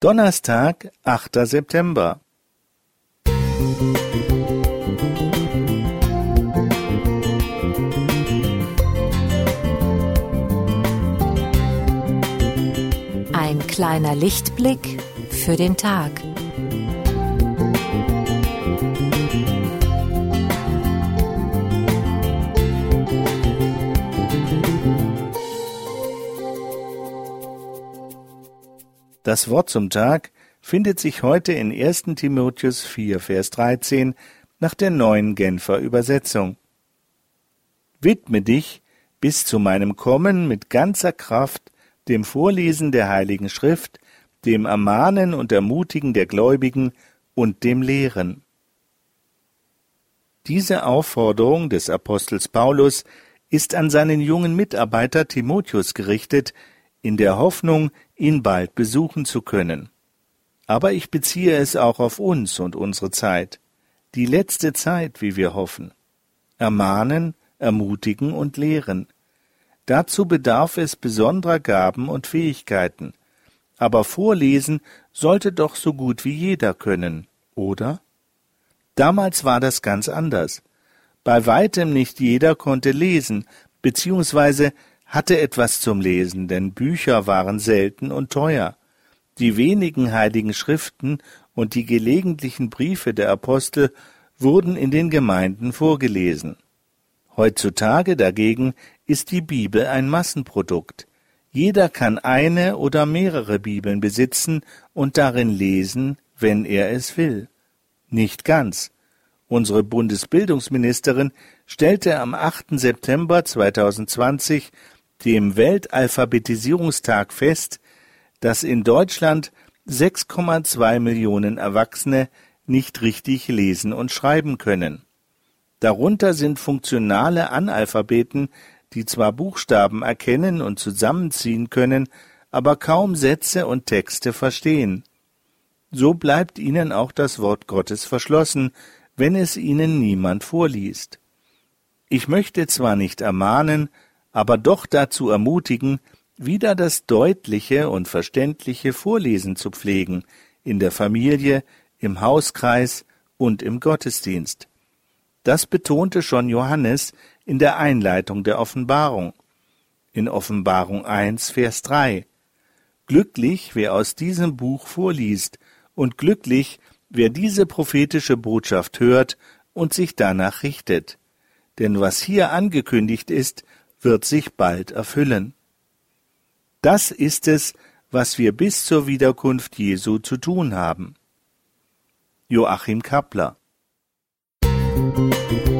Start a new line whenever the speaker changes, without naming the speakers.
Donnerstag, 8. September.
Ein kleiner Lichtblick für den Tag.
Das Wort zum Tag findet sich heute in 1. Timotheus 4, Vers 13 nach der neuen Genfer Übersetzung. Widme dich bis zu meinem Kommen mit ganzer Kraft dem Vorlesen der Heiligen Schrift, dem Ermahnen und Ermutigen der Gläubigen und dem Lehren. Diese Aufforderung des Apostels Paulus ist an seinen jungen Mitarbeiter Timotheus gerichtet, in der Hoffnung, ihn bald besuchen zu können. Aber ich beziehe es auch auf uns und unsere Zeit, die letzte Zeit, wie wir hoffen. Ermahnen, ermutigen und lehren. Dazu bedarf es besonderer Gaben und Fähigkeiten. Aber vorlesen sollte doch so gut wie jeder können, oder? Damals war das ganz anders. Bei weitem nicht jeder konnte lesen, beziehungsweise hatte etwas zum Lesen, denn Bücher waren selten und teuer. Die wenigen heiligen Schriften und die gelegentlichen Briefe der Apostel wurden in den Gemeinden vorgelesen. Heutzutage dagegen ist die Bibel ein Massenprodukt. Jeder kann eine oder mehrere Bibeln besitzen und darin lesen, wenn er es will. Nicht ganz. Unsere Bundesbildungsministerin stellte am 8. September 2020 dem Weltalphabetisierungstag fest, dass in Deutschland 6,2 Millionen Erwachsene nicht richtig lesen und schreiben können. Darunter sind funktionale Analphabeten, die zwar Buchstaben erkennen und zusammenziehen können, aber kaum Sätze und Texte verstehen. So bleibt ihnen auch das Wort Gottes verschlossen, wenn es ihnen niemand vorliest. Ich möchte zwar nicht ermahnen, aber doch dazu ermutigen, wieder das deutliche und verständliche Vorlesen zu pflegen, in der Familie, im Hauskreis und im Gottesdienst. Das betonte schon Johannes in der Einleitung der Offenbarung. In Offenbarung 1, Vers 3. Glücklich, wer aus diesem Buch vorliest, und glücklich, wer diese prophetische Botschaft hört und sich danach richtet. Denn was hier angekündigt ist, wird sich bald erfüllen. Das ist es, was wir bis zur Wiederkunft Jesu zu tun haben. Joachim Kappler Musik